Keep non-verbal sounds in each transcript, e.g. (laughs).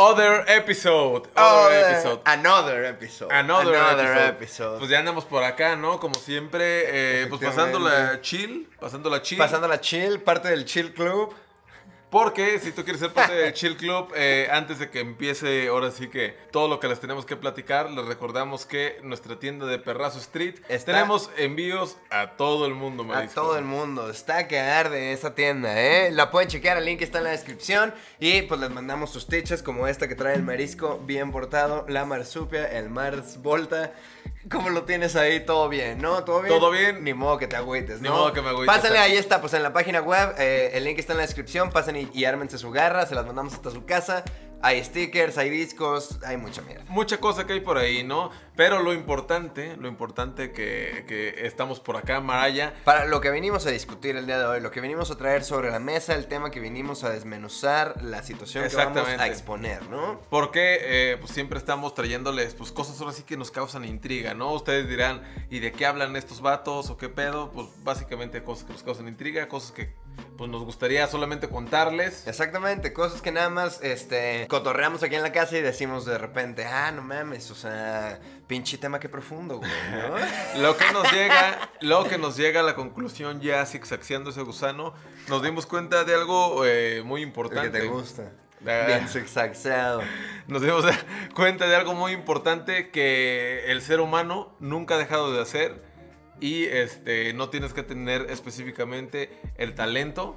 Other episode. Other Other- episode. Another episode. Another, episode. episode. Pues ya andamos por acá, ¿no? Como siempre, eh, pues pasándola chill, pasándola chill. Pasándola chill, parte del chill club. Porque si tú quieres ser parte del Chill Club, eh, antes de que empiece ahora sí que todo lo que les tenemos que platicar, les recordamos que nuestra tienda de Perrazo Street Está- tenemos envíos a todo el mundo, A Marisco. todo el mundo. Está que arde esa tienda, ¿eh? La pueden chequear, el link está en la descripción. Y pues les mandamos sus tichas como esta que trae el marisco bien portado, la marsupia, el Mars Volta. (laughs) ¿Cómo lo tienes ahí? Todo bien, ¿no? ¿Todo bien? Todo bien. Ni modo que te agüites, Ni ¿no? modo que me agüite, Pásenle, ahí está, pues en la página web. eh, el link está en la descripción. Pasen y, y ármense su garra. Se las mandamos hasta su casa. Hay stickers, hay discos, hay mucha mierda. Mucha cosa que hay por ahí, ¿no? Pero lo importante, lo importante que, que estamos por acá, Maraya. Para lo que venimos a discutir el día de hoy, lo que venimos a traer sobre la mesa, el tema que venimos a desmenuzar, la situación que vamos a exponer, ¿no? Porque eh, pues siempre estamos trayéndoles pues cosas ahora sí que nos causan intriga, ¿no? Ustedes dirán, ¿y de qué hablan estos vatos o qué pedo? Pues básicamente cosas que nos causan intriga, cosas que pues nos gustaría solamente contarles. Exactamente, cosas que nada más este, cotorreamos aquí en la casa y decimos de repente, ah, no mames, o sea, pinche tema que profundo, güey, ¿no? (laughs) Lo que nos llega, lo que nos llega a la conclusión ya zigzagueando ese gusano, nos dimos cuenta de algo eh, muy El importante. que te gusta. Ah. Bien zigzagseado. Nos dimos (laughs) cuenta de algo muy importante que el ser humano nunca ha dejado de hacer y este no tienes que tener específicamente el talento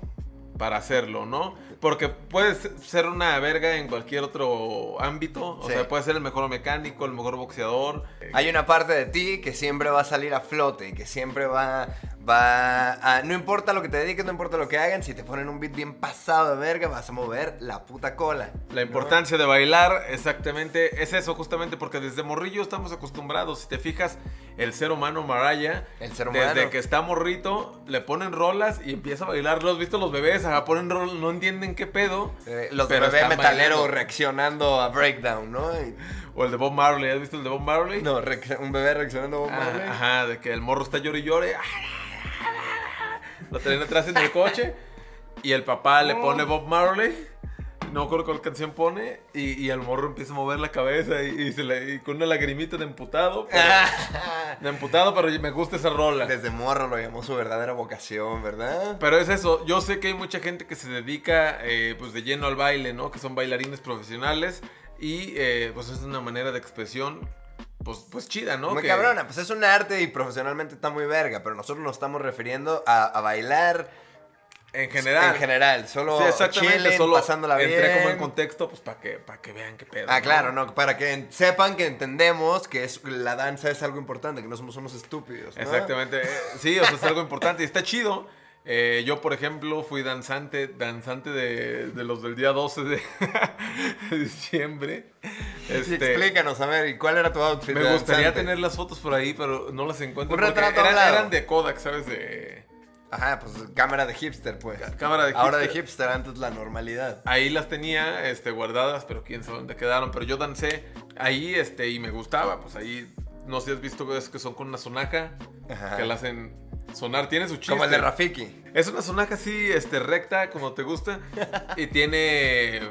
para hacerlo, ¿no? Porque puedes ser una verga en cualquier otro ámbito, o Sí. sea, puedes ser el mejor mecánico, el mejor boxeador. Hay una parte de ti que siempre va a salir a flote y que siempre va, va a... No importa lo que te dediques, no importa lo que hagan, si te ponen un beat bien pasado de verga, vas a mover la puta cola. La importancia de bailar, exactamente, es eso justamente porque desde morrillo estamos acostumbrados. Si te fijas, el ser humano Maraya, El ser humano. desde que está morrito, le ponen rolas y empieza a bailar. ¿Lo has visto los bebés? Ajá, ponen rolas, no entienden qué pedo. Eh, los están metaleros bailando. reaccionando a breakdown, ¿no? Y- O el de Bob Marley, ¿has visto el de Bob Marley? no, un bebé reaccionando a Bob Ah, Marley. ajá, de que el morro está llore y llore. Lo traen atrás en el coche. Y el papá le pone Bob Marley. No me acuerdo cuál canción pone. Y, y el morro empieza a mover la cabeza. Y, y se le, y con una lagrimita de emputado. (laughs) pero- de emputado, pero me gusta esa rola. Desde morro lo llamó su verdadera vocación, ¿verdad? Pero es eso, yo sé que hay mucha gente que se dedica eh, pues de lleno al baile, ¿no? Que son bailarines profesionales y eh, pues es una manera de expresión pues, pues chida, ¿no? Muy Que- cabrona, pues es un arte y profesionalmente está muy verga, pero nosotros nos estamos refiriendo a, a bailar En general. en general, solo Sí, exactamente, chilling, solo pasándola bien. entré como en contexto pues para que, para que vean qué pedo. Ah, ¿no? claro, no, para que sepan que entendemos que es, la danza es algo importante, que no somos unos estúpidos. ¿no? Exactamente. eh, Sí, o sea, es algo importante y está chido. Eh, yo, por ejemplo, fui danzante, danzante de, de los del día 12 de, (laughs) de diciembre. Este, explícanos, a ver, ¿y cuál era tu outfit? Me gustaría danzante? tener las fotos por ahí, pero no las encuentro. Un retrato eran, eran de Kodak, ¿sabes? De... Ajá, pues cámara de hipster, pues. cámara de Ahora de hipster. hipster, antes la normalidad. Ahí las tenía este, guardadas, pero quién sabe dónde quedaron. Pero yo dancé ahí este, y me gustaba. Pues ahí, no sé si has visto es que son con una sonaja Ajá. que la hacen sonar. Tiene su chiste. Como el de Rafiki. Es una sonaja así, este, recta, como te gusta. (laughs) y tiene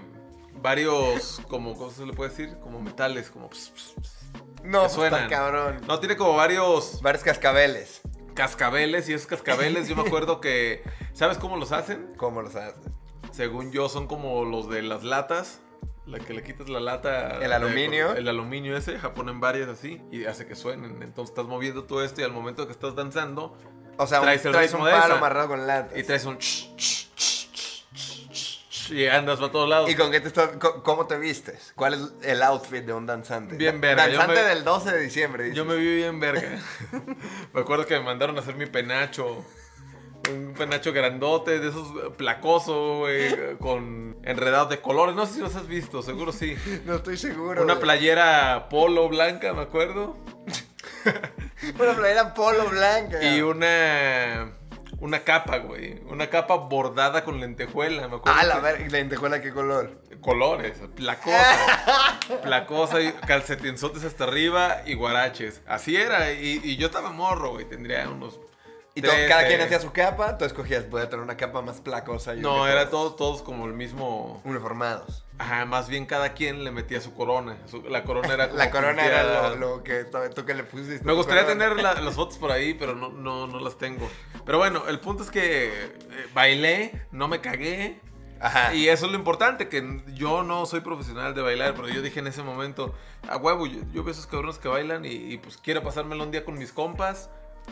varios, como, ¿cómo se le puede decir? Como metales, como... No, pues suenan. está cabrón. No, tiene como varios Varios cascabeles. Cascabeles. Y esos cascabeles, yo me acuerdo que... ¿Sabes cómo los hacen? ¿Cómo los hace? Según yo, son como los de las latas. La que le quitas la lata. El de- aluminio. el aluminio ese, ja, ponen varias así y hace que suenen. Entonces estás moviendo todo esto y al momento que estás danzando O sea, un- Traes el un de palo amarrado con latas. y traes un... ch, ch, ch, y andas para todos lados. ¿Y con qué te estás, cómo te vistes? ¿Cuál es el outfit de un danzante? Bien verga, Danzante me- del 12 de diciembre. dices. Yo me vi bien verga. (laughs) me acuerdo que me mandaron a hacer mi penacho. Un penacho grandote, de esos placoso, güey, con enredados de colores. No sé si los has visto, seguro sí. (laughs) No estoy seguro. Una güey. playera polo blanca, me acuerdo. (laughs) Una playera polo blanca. Y una. Una capa, güey. Una capa bordada con lentejuela, me acuerdo. Ah, la. ¿y ¿Lentejuela qué color? Colores, placosa. placosa (laughs) y calcetinzotes hasta arriba y guaraches. Así era. Y, y yo estaba morro, güey. Tendría unos Y to- Trece. cada quien hacía su capa, tú escogías, voy a tener una capa más placosa. yo No, era todos. todo, todos como el mismo. Uniformados. Ajá, más bien cada quien le metía su corona. Su- la corona era (laughs) como La corona era lo, lo que tú que le pusiste. Me gustaría corona. tener la- (laughs) las fotos por ahí, pero no, no, no las tengo. Pero bueno, el punto es que eh, bailé, no me cagué. Ajá. Y eso es lo importante, que yo no soy profesional de bailar, pero yo dije en ese momento, a huevo, yo, yo veo esos cabrones que bailan y, y, pues quiero pasármelo un día con mis compas.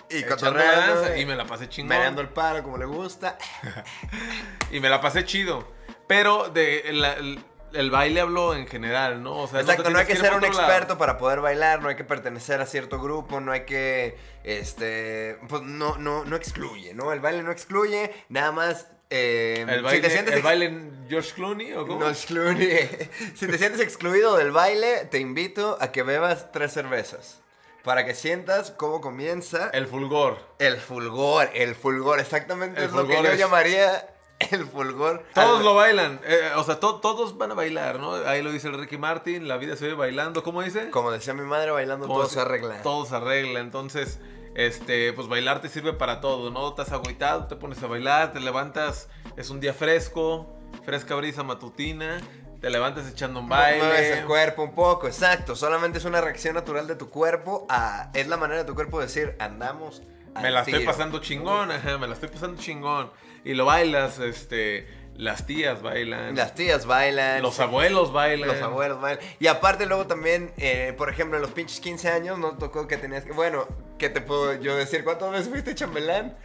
Y cotorreando, y me la pasé chingón. Meneando el paro como le gusta. (laughs) Y me la pasé chido. Pero de el, el- el baile hablo en general, ¿no? O sea, Exacto, no hay que ser un lado. experto para poder bailar, no hay que pertenecer a cierto grupo, no hay que, este, pues no, no, no excluye, ¿no? El baile no excluye, nada más, eh, El si baile, te sientes el baile en George Clooney o cómo? no excluye. (laughs) si te sientes excluido del baile, te invito a que bebas tres cervezas, para que sientas cómo comienza El fulgor. el fulgor, el fulgor, exactamente El es lo que yo es- llamaría (laughs) el fulgor. Todos Al- lo bailan, eh, o sea, to- todos van a bailar, ¿no? Ahí lo dice el Ricky Martin, la vida se ve bailando, ¿cómo dice? Como decía mi madre, bailando todo se arregla. Todo se arregla, entonces, este, pues bailar te sirve para todo, ¿no? Estás agüitado, te pones a bailar, te levantas, es un día fresco, fresca brisa matutina, te levantas echando un Mueves baile. el cuerpo un poco, exacto. Solamente es una reacción natural de tu cuerpo a... Es la manera de tu cuerpo de decir, andamos al Me la estoy tiro". pasando chingón, ajá, me la estoy pasando chingón. Y lo bailas, este, las tías bailan, Las tías bailan. los abuelos bailan. Los abuelos bailan. Y aparte luego también, eh, por ejemplo, en los pinches 15 años no tocó que tenías que... Bueno, ¿qué te puedo yo decir? ¿Cuántas veces fuiste chambelán?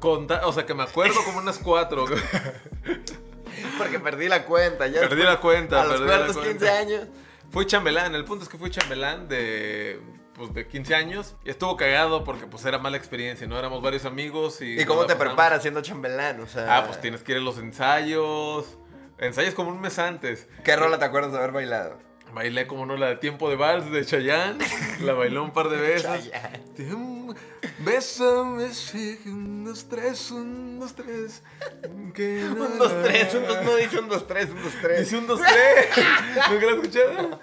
Conta- o sea, que me acuerdo como unas cuatro. (laughs) (laughs) Porque perdí la cuenta. Ya Perdí la cuenta, A los perdí la cuartos cuenta. 15 años. Fui chambelán, el punto es que fui chambelán de, pues, de 15 años. Y estuvo cagado porque pues era mala experiencia, ¿no? Éramos varios amigos y... ¿Y cómo te preparas siendo chambelán? O sea... Ah, pues tienes que ir a los ensayos. Ensayos como un mes antes. ¿Qué rola te acuerdas de haber bailado? Bailé como no la de Tiempo de Vals de Chayanne. (laughs) La bailé un par de veces. Chayanne. Bésame, sí, un, dos, tres, un, dos, tres. Que (laughs) Un, dos, tres, un, dos, no dice un, dos, tres, un, dos, tres. Dice un, dos, tres. (laughs) ¿Nunca lo has escuchado?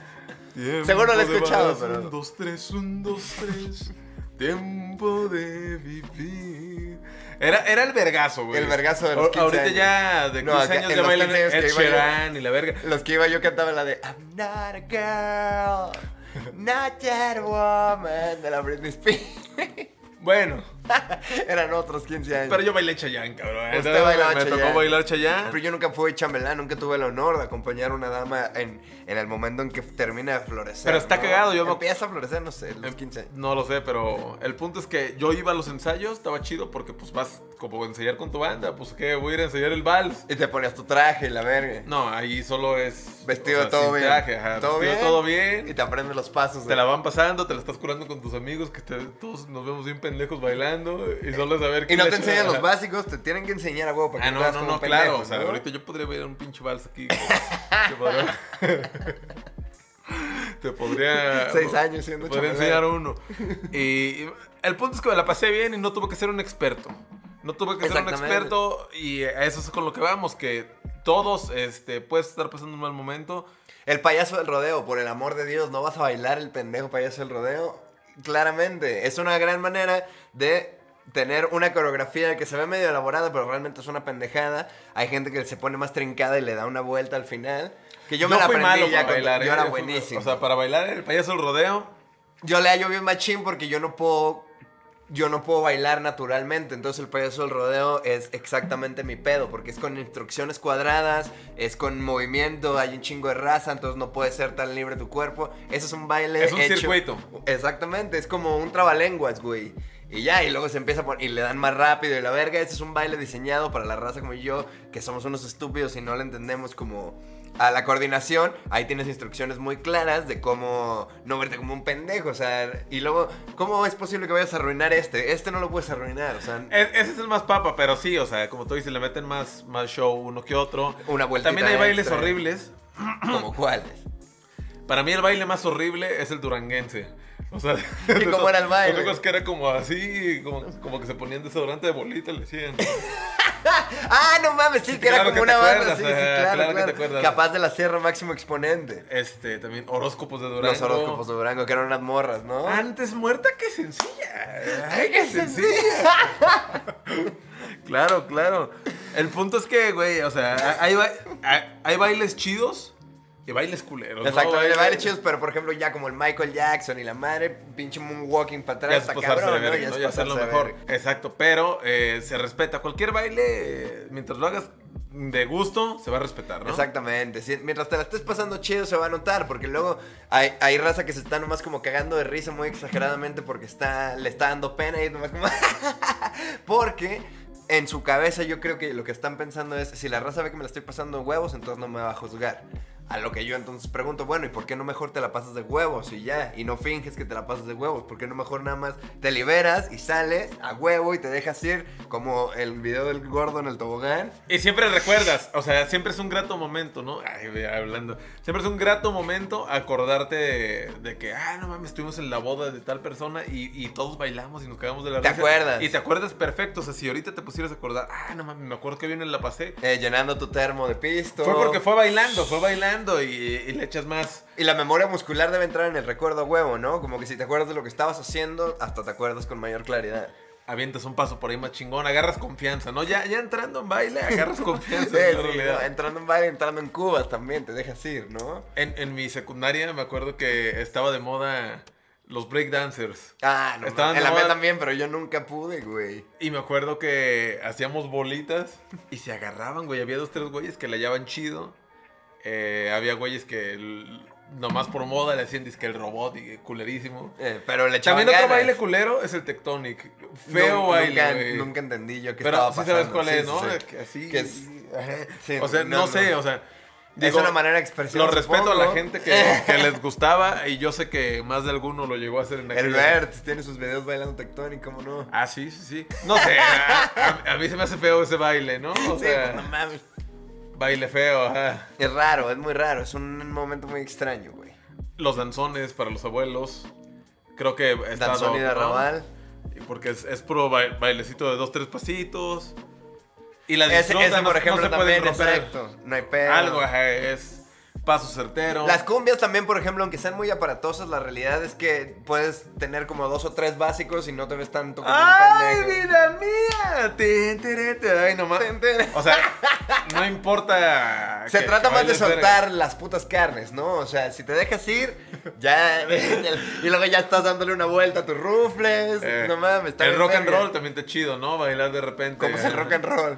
Tiempo Seguro lo he escuchado, pero- Un, dos, tres, un, dos, tres. Tiempo de vivir. Era, era el vergazo, güey. El vergazo de los A- 15 Ahorita años. ya de 15 No, años ya los bailan 15 años que Ed Sheeran y la verga. Los que iba yo cantaba la de I'm not a girl, not yet a woman de la Britney Spears. (laughs) Bueno, (laughs) Eran otros 15 años. pero yo bailé Chayanne, cabrón. Usted Entonces, bailaba Me Chayanne. tocó bailar Chayanne. Pero yo nunca fui chambelán, nunca tuve el honor de acompañar a una dama en, en el momento en que termina de florecer. Pero está ¿no? cagado, yo Empieza a florecer, no sé, los 15 años. No lo sé, pero el punto es que yo iba a los ensayos, estaba chido porque pues vas como a ensayar con tu banda, pues que voy a ir a ensayar el vals. Y te ponías tu traje la verga. No, ahí solo es Vestido o sea, todo sin bien. traje, ajá, ¿Todo vestido bien? todo bien. Y te aprendes los pasos. Te la van pasando, te la estás curando con tus amigos, que te- todos nos vemos bien pendejos bailando y solo saber Y quién no te enseñan los básicos, te tienen que enseñar a huevo para que Ah, no, te no, no, pendejo, claro. O sea, ¿no? ahorita yo podría ver un pinche vals aquí. (laughs) Te podría, (laughs) te podría- Seis años siendo Podría chambelán. enseñar uno. Y el punto es que me la pasé bien y no tuve que ser un experto. No tuve que ser un experto y eso es con lo que vamos, que todos este, puedes estar pasando un mal momento. El payaso del rodeo, por el amor de Dios, no vas a bailar el pendejo payaso del rodeo. Claramente, es una gran manera de tener una coreografía que se ve medio elaborada, pero realmente es una pendejada. Hay gente que se pone más trincada y le da una vuelta al final. Que yo me la fui aprendí malo ya para con- bailar. Yo ¿eh? era fui- buenísimo. O sea, para bailar el payaso del rodeo. yo le hallo bien machín porque yo no puedo. Yo no puedo bailar naturalmente, entonces el payaso del rodeo es exactamente mi pedo, porque es con instrucciones cuadradas, es con movimiento, hay un chingo de raza, entonces no puede ser tan libre tu cuerpo. Eso es un baile. Es un circuito. Exactamente, es como un trabalenguas, güey. Y ya, y luego se empieza a poner, y le dan más rápido y la verga. Ese es un baile diseñado para la raza como yo, que somos unos estúpidos y no le entendemos como a la coordinación. Ahí tienes instrucciones muy claras de cómo no verte como un pendejo, o sea, y luego, ¿cómo es posible que vayas a arruinar este? Este no lo puedes arruinar, o sea, Es- ese es el más papa, pero sí, o sea, como tú dices, le meten más, más show uno que otro. Una vueltita También hay bailes horribles. como cuáles. Para mí el baile más horrible es el duranguense. O sea, (laughs) ¿Y cómo era el baile? Lo único es que era como así, como, como que se ponían desodorante de bolita, le decían. (laughs) ah, no mames, sí, Sí, que era como que una banda. acuerdas, Sí, sí, claro, claro que te acuerdas. Capaz de la Sierra Máximo Exponente. Este, también horóscopos de Durango. Los horóscopos de Durango, que eran unas morras, ¿no? Antes muerta que sencilla. Ay, qué (laughs) claro, claro. El punto es que, güey, o sea, hay, hay bailes chidos y bailes culeros. ¿no? Exacto, hay Bailes- bailes chidos, pero por ejemplo, ya como el Michael Jackson y la madre, pinche moonwalking para Ya atrás, es está cabrón, de ¿no? verga, ¿no? Ya hacerlo de mejor. Exacto, pero eh, se respeta. Cualquier baile, eh, mientras lo hagas de gusto, se va a respetar, ¿no? Exactamente, sí, mientras te la estés pasando chido se va a notar, porque luego hay, hay raza que se está nomás como cagando de risa muy exageradamente porque está, le está dando pena y nomás como... (laughs) porque en su cabeza yo creo que lo que están pensando es, si la raza ve que me la estoy pasando de huevos, entonces no me va a juzgar. A lo que yo entonces pregunto, bueno, ¿y por qué no mejor te la pasas de huevos y ya? Y no finges que te la pasas de huevos, ¿por qué no mejor nada más te liberas y sales a huevo y te dejas ir como el video del gordo en el tobogán? Y siempre recuerdas, o sea, siempre es un grato momento, ¿no? Ay, hablando. Siempre es un grato momento acordarte de, de que, ah, no mames, estuvimos en la boda de tal persona y, y todos bailamos y nos cagamos de la ¿Te risa. acuerdas? Y te acuerdas perfecto. O sea, si ahorita te pusieras a acordar, ah, no mames, me acuerdo que bien la pasé. Eh, llenando tu termo de pisto. Fue porque fue bailando, fue bailando y, y le echas más. Y la memoria muscular debe entrar en el recuerdo huevo, ¿no? Como que si te acuerdas de lo que estabas haciendo, hasta te acuerdas con mayor claridad. Avientas un paso por ahí más chingón, agarras confianza, ¿no? Ya, ya entrando en baile, agarras (laughs) confianza. Sí, en sí, realidad. ¿no? Entrando en baile, entrando en cubas también, te dejas ir, ¿no? En, en mi secundaria me acuerdo que estaba de moda los breakdancers. Ah, no. Estaban. En la mía también, pero yo nunca pude, güey. Y me acuerdo que hacíamos bolitas y se agarraban, güey. Había dos, tres güeyes que la hallaban chido. Eh, había güeyes que nomás por moda le hacían disque el robot y culerísimo. Eh, pero le echaban También otro baile culero es el Tectonic. Feo Nu- baile, nunca, entendí yo qué Pero estaba sí pasando. sabes cuál es, sí, ¿no? sí. Así. Que es- (laughs) ajá. sí, o sea, no, no, no. sé, o sea. Es una manera de expresión. Lo respeto a la gente que, que (laughs) les gustaba y yo sé que más de alguno lo llegó a hacer en El aquella- Bert tiene sus videos bailando tectónico, ¿cómo no? Ah, sí, sí, sí. No sé, a, a- mí se me hace feo ese baile, ¿no? O sí, sea, no mames. Baile feo, ajá. Es raro, es muy raro, es un momento muy extraño, güey. Los danzones para los abuelos. Creo que está Danzón y de ¿no? arrabal. Porque es, es puro ba- bailecito de dos, tres pasitos. Y la Ese, ese, no- por no ejemplo, se pueden también, romper. exacto. No hay pedo. Algo, ajá, es paso certero. Las cumbias también, por ejemplo, aunque sean muy aparatosas, la realidad es que puedes tener como dos o tres básicos y no te ves tanto como ¡Ay, un pendejo. vida mía! Tiri, tiri. Ay, nomás. O sea, (laughs) no importa. Se que- trata que más de verga. soltar las putas carnes, ¿no? O sea, si te dejas ir, ya. (laughs) y luego ya estás dándole una vuelta a tus rufles. Eh, no mames, está El rock and roll también está chido, ¿no? Bailar de repente. ¿Cómo es el rock and roll?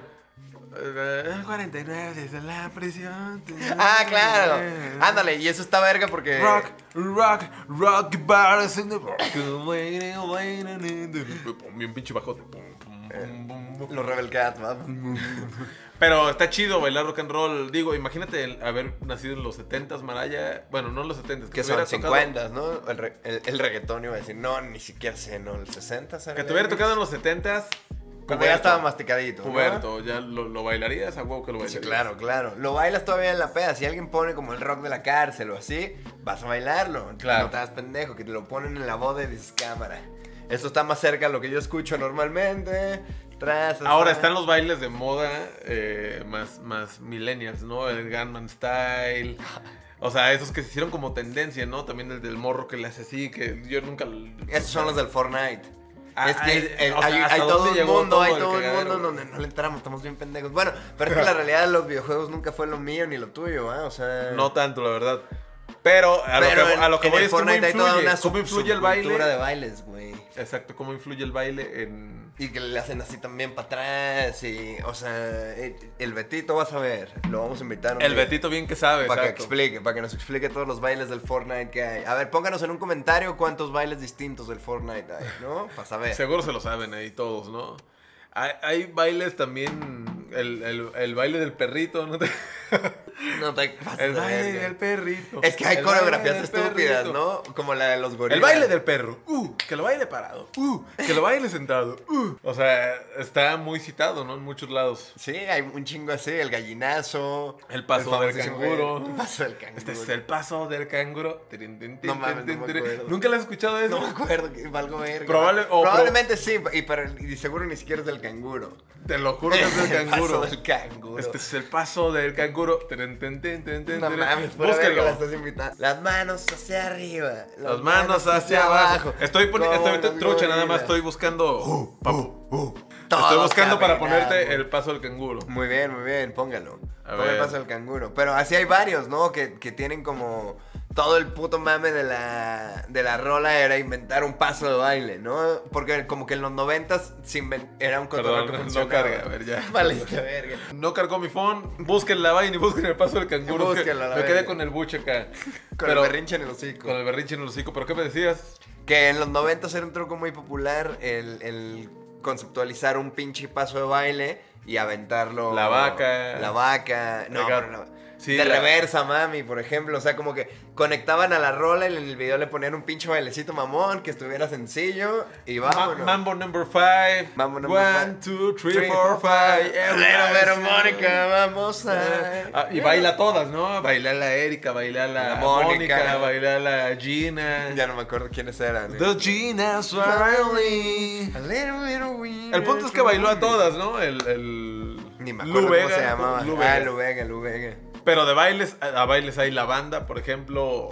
Eh, 49 desde la prisión. (laughs) Ah, claro. Ándale, y eso está verga porque. Rock, rock, rock bars in the rock. (laughs) Bien pinche bajote. Pum. Los Rebel Cats, ¿va? Pero está chido bailar rock and roll. Digo, imagínate el haber nacido en los 70s, Maraya. Bueno, no en los 70s. Que son hubiera tocado- 50, ¿no? El, re- el, el reggaetón iba a decir, no, ni siquiera sé, ¿no? El 60, ¿sabes? Que te hubiera tocado en los 70s. Cuando ya estaba masticadito. ¿no? Puberto, ya lo, lo bailarías a huevo que lo Sí, bailarías. claro, claro. Lo bailas todavía en la peda. Si alguien pone como el rock de la cárcel o así, vas a bailarlo. Claro. No te das pendejo, que te lo ponen en la boda y dices, cámara. Esto está más cerca a lo que yo escucho normalmente. Tras, Ahora están los bailes de moda eh, más, más millennials, ¿no? El Gunman Style. O sea, esos que se hicieron como tendencia, ¿no? También el del morro que le hace así, que yo nunca... Esos son los del Fortnite. Ah, es que ay, eh, o sea, hay, ¿hasta hay todo un mundo, hay todo un mundo donde no le entramos, estamos bien pendejos. Bueno, pero es que (laughs) la realidad de los videojuegos nunca fue lo mío ni lo tuyo, ¿ah? O sea... No tanto, la verdad. Pero a pero lo que, en- a lo que en voy el es cómo Fortnite hay toda influye, una cómo sub- influye el subcultura baile. de bailes, güey. Exacto, cómo influye el baile en... Y que le hacen así también para atrás y, o sea, el, el Betito vas a ver, lo vamos a invitar un El día Betito bien que sabe, Para que exacto. explique, para que nos explique todos los bailes del Fortnite que hay. A ver, pónganos en un comentario cuántos bailes distintos del Fortnite hay, ¿no? Para saber. Seguro se lo saben ahí todos, ¿no? Hay, hay bailes también, el, el- el baile del perrito, ¿no? te- (laughs) (laughs) No te pases El baile del perrito. Es que hay El coreografías estúpidas, perrito. ¿no? Como la de los gorilas. El baile del perro. Uh, que lo baile parado. Uh, que lo baile sentado. Uh. O sea, está muy citado, ¿no? En muchos lados. Sí, hay un chingo así, el gallinazo. El paso del canguro. (laughs) El paso del canguro. Este es el paso del canguro. No mames, tin, no me tin. acuerdo. ¿Nunca le has escuchado eso? No me acuerdo que valgo verga. Probable- Probablemente sí, y, pero, y seguro ni siquiera es del canguro. Te lo juro que es del (laughs) El paso canguro. del canguro. Este es el paso del canguro. Tirin, tin, tin, tin, tin, No mames, la estás invitando. Las manos hacia arriba. Las manos hacia abajo. Estoy poniendo, Como estoy los trucha, nada más estoy buscando. pa- Todos estoy buscando para ponerte el paso del canguro. Muy bien, muy bien, póngalo. A Ponga el paso del canguro. Pero así hay varios, ¿no? Que, que tienen como todo el puto mame de la, de la rola era inventar un paso de baile, ¿no? Porque como que en los noventas era un cotorreo que Perdón, no funcionaba. carga, a ver ya. (laughs) Valiste verga. No cargó mi phone, busquen la vaina y busquen el paso del canguro. La me quedé con el buche acá. (laughs) Con Pero- el berrinche en el hocico. Con el berrinche en el hocico. ¿Pero qué me decías? Que en los noventas era un truco muy popular el, el conceptualizar un pinche paso de baile y aventarlo. La vaca. La vaca. No, pero no. Sí, de reversa, mami, por ejemplo. O sea, como que conectaban a la rola y en el video le ponían un pinche bailecito mamón que estuviera sencillo y vámonos. Mambo number five. Mambo number One, five. two, three, Three, four, five. Sing. Mónica, vamos a. Ah, y baila todas, ¿no? Bailar la Erika, bailar la, La Mónica. Mónica, bailar la Gina. Ya no me acuerdo quiénes eran. ¿eh? The Gina Swirly. A little, little weird. El punto es que bailó a todas, ¿no? El, el Ni me acuerdo Lu cómo se llamaba. Lu Vega. Ah, Lu Vega, Lu Vega. Pero de bailes, a bailes hay la banda, por ejemplo,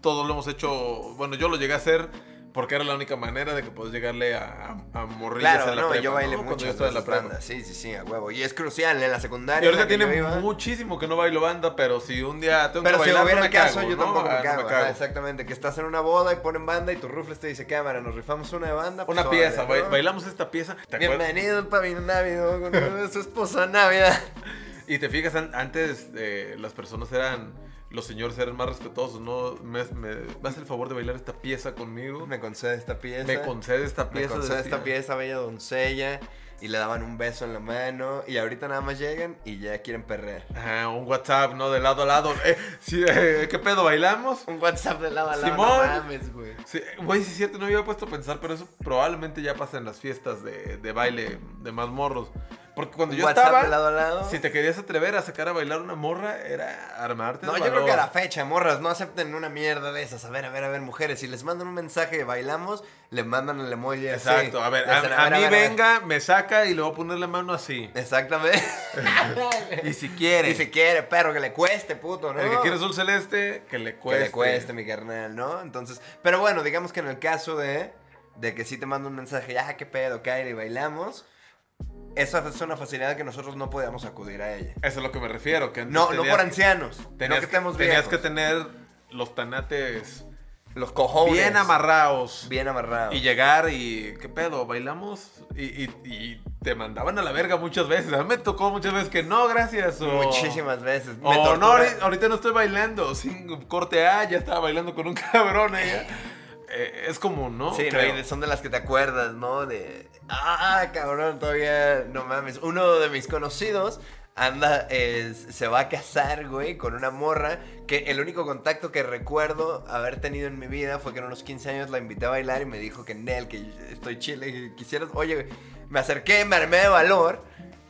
todos lo hemos hecho, bueno, yo lo llegué a hacer porque era la única manera de que puedes llegarle a, a, a morrillas Claro, en la no, prepa, yo bailé ¿no? mucho Cuando yo estaba en la prepa. Sí, sí, sí, a huevo. Y es crucial en la secundaria. Y ahorita tiene muchísimo que no bailo banda, pero si un día tengo Pero que si bailar, hubiera no me caso, cago, yo tampoco Ah, me cago. me exactamente, que estás en una boda y ponen banda y tu rufles te dice, cámara, nos rifamos una de banda. pues, Una pieza, bailamos esta pieza. Bienvenido al pabellón Navidad con su esposa Navidad. (laughs) Y te fijas, an- antes eh, las personas eran, los señores eran más respetuosos, ¿no? Me, me das el favor de bailar esta pieza conmigo. Me concede esta pieza. Me concede esta Me pieza. concede decía. esta pieza, bella doncella. Y le daban un beso en la mano. Y ahorita nada más llegan y ya quieren perrear. Ajá, un WhatsApp, ¿no? De lado a lado. Eh, sí, eh, ¿Qué pedo? ¿Bailamos? Un WhatsApp de lado a lado. Simón. No mames, güey. Sí, güey, sí es cierto, no me había puesto a pensar, pero eso probablemente ya pasa en las fiestas de, de baile de más morros. Porque cuando yo WhatsApp estaba, de lado a lado. si te querías atrever a sacar a bailar una morra, era armarte No, de yo creo que a la fecha, morras, no acepten una mierda de esas. A ver, a ver, a ver, mujeres, si les mandan un mensaje de bailamos, le mandan el emoji así. Exacto, a ver, Dicen, a, a mí ver, ver. venga, me saca y le voy a poner la mano así. Exactamente. (laughs) Y si quiere, y si quiere, perro, que le cueste, puto, ¿no? el que quiere azul celeste, que le Que cueste. le cueste, mi carnal, ¿no? Entonces, pero bueno, digamos que en el caso de, de que sí te manda un mensaje, ya, qué pedo, Kylie, bailamos. Esa es una facilidad que nosotros no podíamos acudir a ella. Eso es lo que me refiero. Que No, no por ancianos. Tenías, no que que, estemos tenías viejos. que tener los tanates Los cojones. bien amarrados. Bien amarrados. Y llegar y, ¿qué pedo? ¿Bailamos? Y, y- y te mandaban a la verga muchas veces. A mí me tocó muchas veces que no, gracias. O, Muchísimas veces. Me O no, ahorita no estoy bailando. Sin corte A, ya estaba bailando con un (laughs) cabrón ella. Eh, es común, ¿no? Sí, no, son de las que te acuerdas, ¿no? De. Ah, cabrón, todavía. No mames. Uno de mis conocidos anda. se va a casar, güey, con una morra. Que el único contacto que recuerdo haber tenido en mi vida fue que en unos 15 años la invité a bailar y me dijo que Nel, que estoy chile, que quisieras. Oye, güey, me acerqué, me armé de valor.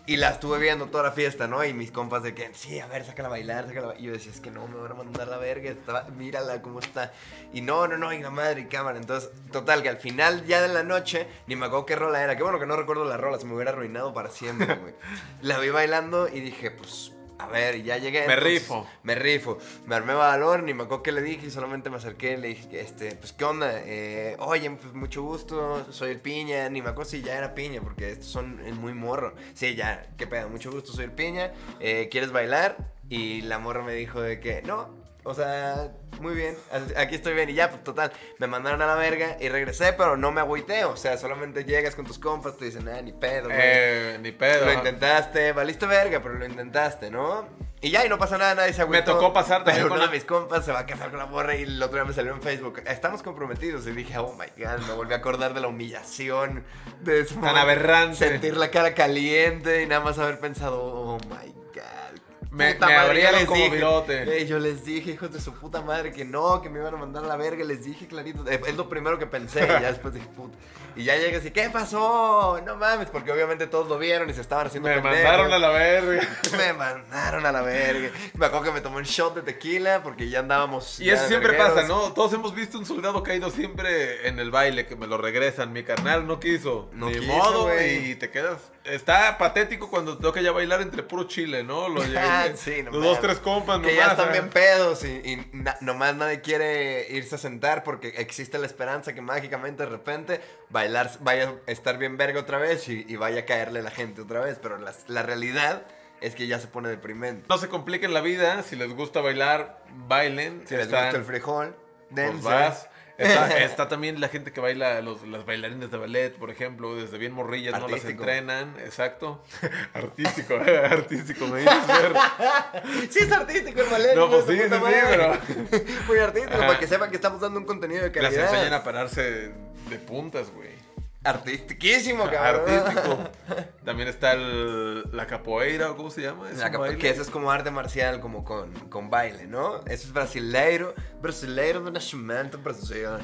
Y la estuve viendo toda la fiesta, ¿no? Y mis compas de que, sí, a ver, sácala a bailar, sácala a bailar. Y yo decía, es que no, me van a mandar la verga, estaba- mírala cómo está. Y no, no, no, y la madre y cámara. Entonces, total, que al final ya de la noche, ni me acuerdo qué rola era. Qué bueno que no recuerdo la rola, se me hubiera arruinado para siempre, güey. (laughs) la vi bailando y dije, pues, a ver, ya llegué. Me entonces, rifo. Me rifo. Me armé valor, ni me acuerdo qué le dije, y solamente me acerqué, le dije, este, pues, ¿qué onda? Eh, oye, pues, mucho gusto, soy el piña, ni me acuerdo si ya era piña, porque estos son muy morro. Sí, ya, qué pedo, mucho gusto, soy el piña, eh, ¿quieres bailar? Y la morra me dijo de que, no, o sea, muy bien, aquí estoy bien. Y ya, pues total, me mandaron a la verga y regresé, pero no me agüité. O sea, solamente llegas con tus compas, te dicen, ah, ni pedo, güey. Eh, ni pedo. Lo intentaste, valiste verga, pero lo intentaste, ¿no? Y ya, y no pasa nada, nadie se agüitó. tocó pasar también Pero con uno la- de mis compas se va a casar con la morra y el otro día me salió en Facebook. Estamos comprometidos. Y dije, oh my god, me volví a acordar de la humillación. De Tan aberrante. Sentir la cara caliente y nada más haber pensado, oh my god. Me- puta me madre, abrieron como dije. virote. Eh, yo les dije, hijos de su puta madre, que no, que me iban a mandar a la verga. Les dije clarito. Eh, Es lo primero que pensé. Y ya después dije, puta. Y ya llegas y, ¿qué pasó? No mames, porque obviamente todos lo vieron y se estaban haciendo Me pendejos. mandaron a la verga. (laughs) Me mandaron a la verga. Me acuerdo que me tomé un shot de tequila porque ya andábamos. Y ya eso siempre vergueros. pasa, ¿no? Todos hemos visto un soldado caído siempre en el baile, que me lo regresan. Mi carnal no quiso. No Ni quiso, modo, güey. y te quedas. Está patético cuando toca ya bailar entre puro chile, ¿no? Lo (laughs) Ah, sí, no Los dos, tres compas, Que ya nomás, están bien pedos y, y na- nomás nadie quiere irse a sentar porque existe la esperanza que mágicamente de repente bailar vaya a estar bien verga otra vez y, y vaya a caerle la gente otra vez. Pero la, la realidad es que ya se pone deprimente. No se compliquen la vida. Si les gusta bailar, bailen. Si les Están- gusta el frijol, pues dense. vas. Está, (laughs) está también la gente que baila, los, las bailarines de ballet, por ejemplo, desde bien morrillas, ¿no? Las entrenan, exacto. (laughs) artístico, eh, (laughs) artístico, me dices ver. Sí, es artístico el ballet. No, pues sí, sí, sí, madre. Muy artístico, Ajá. para que sepan que estamos dando un contenido de Las calidad. enseñan a pararse de puntas, güey. Artistiquísimo, cabrón. Artístico. (laughs) También está el, la capoeira, ¿o cómo se llama? ¿Es La baile? que eso es como arte marcial, como con, con baile, ¿no? Eso es brasileiro, brasileiro de nascimento brasileiro.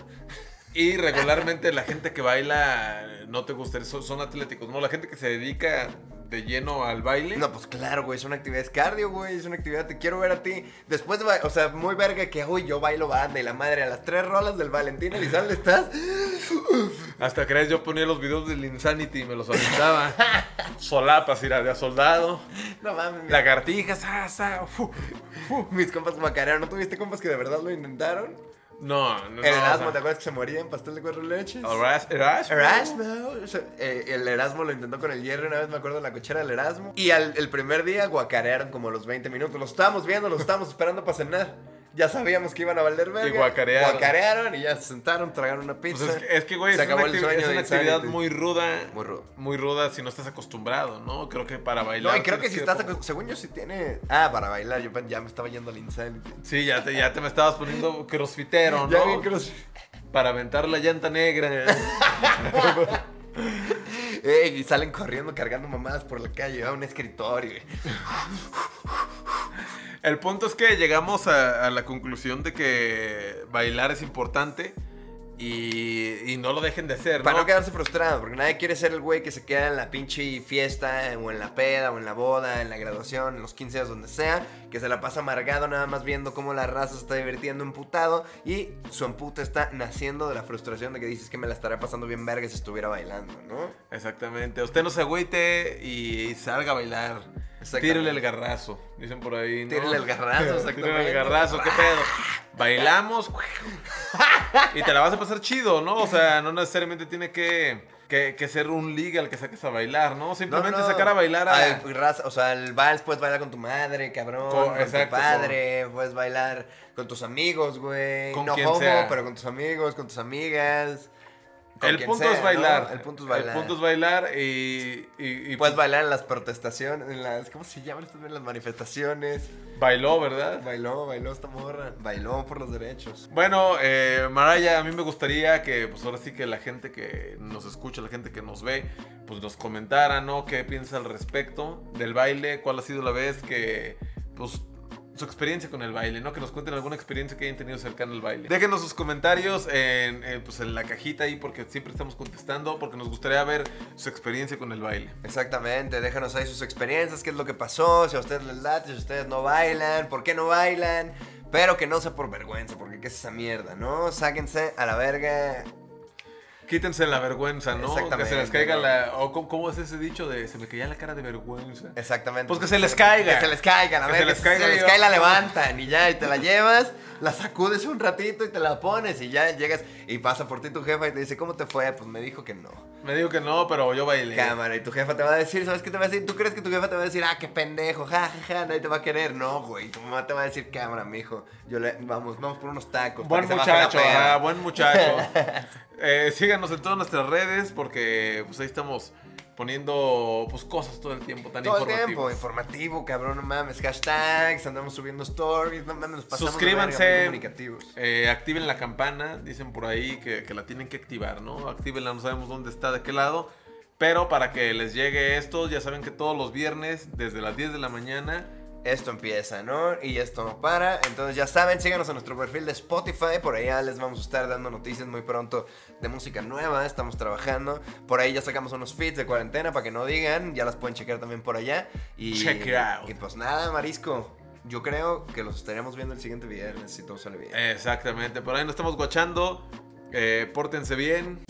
Y (laughs) regularmente la gente que baila, no te gusta, son, son atléticos, ¿no? La gente que se dedica de lleno al baile. No, pues claro, güey, es una actividad, es cardio, güey, es una actividad, te quiero ver a ti. Después de, o sea, muy verga que, uy, yo bailo banda y la madre, a las tres rolas del Valentín Elizalde estás... (laughs) Hasta crees, yo ponía los videos del Insanity y me los aventaba. (laughs) Solapas, ir a soldado. No mames, Lagartijas, fu, fu. mis compas macarearon, ¿no tuviste compas que de verdad lo intentaron? No, no, no. el o Erasmo, sea, ¿te acuerdas que se moría en pastel de cuatro leches? Eras- Erasmo. Erasmo. O sea, eh, el Erasmo lo intentó con el hierro una vez, me acuerdo, en la cochera del Erasmo. Y al, el primer día guacarearon como los 20 minutos. Los estábamos viendo, los estábamos esperando para cenar. Ya sabíamos que iban a valer verga. Y guacarearon. Guacarearon y ya se sentaron, tragaron una Pues pizza. es que, es que, güey, Se es una, acabó el activi- sueño es de una actividad muy ruda. Muy rudo. Muy ruda si no estás acostumbrado, ¿no? Creo que para bailar. No, y creo que si estás, aco- según yo, si tiene... Ah, para bailar, yo ya me estaba yendo al Insanity. Sí, ya te, ya te me estabas poniendo crossfitero, ¿no? Ya vi cross... Para aventar la llanta negra. (laughs) Ey, y salen corriendo cargando mamadas por la calle a un escritorio. El punto es que llegamos a, a la conclusión de que bailar es importante y, y no lo dejen de hacer, Para ¿no? no quedarse frustrado, porque nadie quiere ser el güey que se queda en la pinche fiesta, o en la peda, o en la boda, en la graduación, en los 15 años, donde sea, que se la pasa amargado nada más viendo cómo la raza se está divirtiendo emputado y su emputa está naciendo de la frustración de que dices que me la estaría pasando bien verga si estuviera bailando, ¿no? Exactamente. Usted no se agüite y salga a bailar. Tírele el garrazo, dicen por ahí, ¿no? Tírele el garrazo, Tírele exactamente. el garrazo, ¿qué pedo? (laughs) Bailamos y te la vas a pasar chido, ¿no? O sea, no necesariamente tiene que, que, que ser un liga al que saques a bailar, ¿no? Simplemente No, no. sacar a bailar a... Ay, raza, o sea, el vals puedes bailar con tu madre, cabrón. Co- con exacto, tu padre, puedes bailar con tus amigos, güey. Con no quien homo, sea. pero con tus amigos, con tus amigas. El punto sea, es ¿no? bailar. El punto es bailar. El punto es bailar y... y, y Puedes bailar en las protestaciones, en las. ¿Cómo se llaman estas? En las manifestaciones. bailó, ¿verdad? Bailó, bailó esta morra. Bailó por los derechos. Bueno, eh, Maraya, a mí me gustaría que, pues ahora sí que la gente que nos escucha, la gente que nos ve, pues nos comentara, ¿no? ¿Qué piensa al respecto del baile? ¿Cuál ha sido la vez que, pues, su experiencia con el baile, ¿no? Que nos cuenten alguna experiencia que hayan tenido cercana al baile. Déjenos sus comentarios en, eh, pues, en la cajita ahí porque siempre estamos contestando, porque nos gustaría ver su experiencia con el baile. Exactamente, déjanos ahí sus experiencias, qué es lo que pasó, si a ustedes les late, si ustedes no bailan, por qué no bailan. Pero que no sea por vergüenza, porque qué es esa mierda, ¿no? Sáquense a la verga. Quítense la vergüenza, ¿no? Que se Exactamente, les caiga ¿no? la... O ¿cómo, es ese dicho de se me caía la cara de vergüenza? Exactamente. Pues que se les caiga. Que se les caiga, la Que verga. se les caiga se les y- cae, la levantan y ya, y te la llevas, la sacudes un ratito y te la pones y ya llegas y pasa por ti tu jefa y te dice, ¿cómo te fue? Pues me dijo que no. Me digo que no, pero yo bailé. Cámara, y tu jefa te va a decir, ¿sabes qué te va a decir? ¿Tú crees que tu jefa te va a decir, ah, qué pendejo, ja, ja, ja, nadie te va a querer? No, güey, tu mamá te va a decir, cámara, mijo, yo le, vamos, vamos por unos tacos. Buen que muchacho, peda". ah, buen muchacho. (laughs) Eh, síganos en todas nuestras redes porque pues ahí estamos poniendo pues cosas todo el tiempo tan Todo el tiempo, informativo, cabrón, no mames, hashtags, andamos subiendo stories, no mames, nos pasamos Suscríbanse, comunicativos. eh, activen la campana, dicen por ahí que, que la tienen que activar, ¿no? Actívenla, no sabemos dónde está, de qué lado. Pero para que les llegue esto, ya saben que todos los viernes, desde las 10 de la mañana, esto empieza, ¿no? Y esto no para. Entonces ya saben, síganos en nuestro perfil de Spotify. Por allá les vamos a estar dando noticias muy pronto de música nueva. Estamos trabajando. Por ahí ya sacamos unos feeds de cuarentena para que no digan. Ya las pueden checar también por allá. Y, Check it out. Y pues nada, Marisco. Yo creo que los estaremos viendo el siguiente viernes si todo sale bien. Exactamente, por ahí nos estamos guachando. Eh, pórtense bien.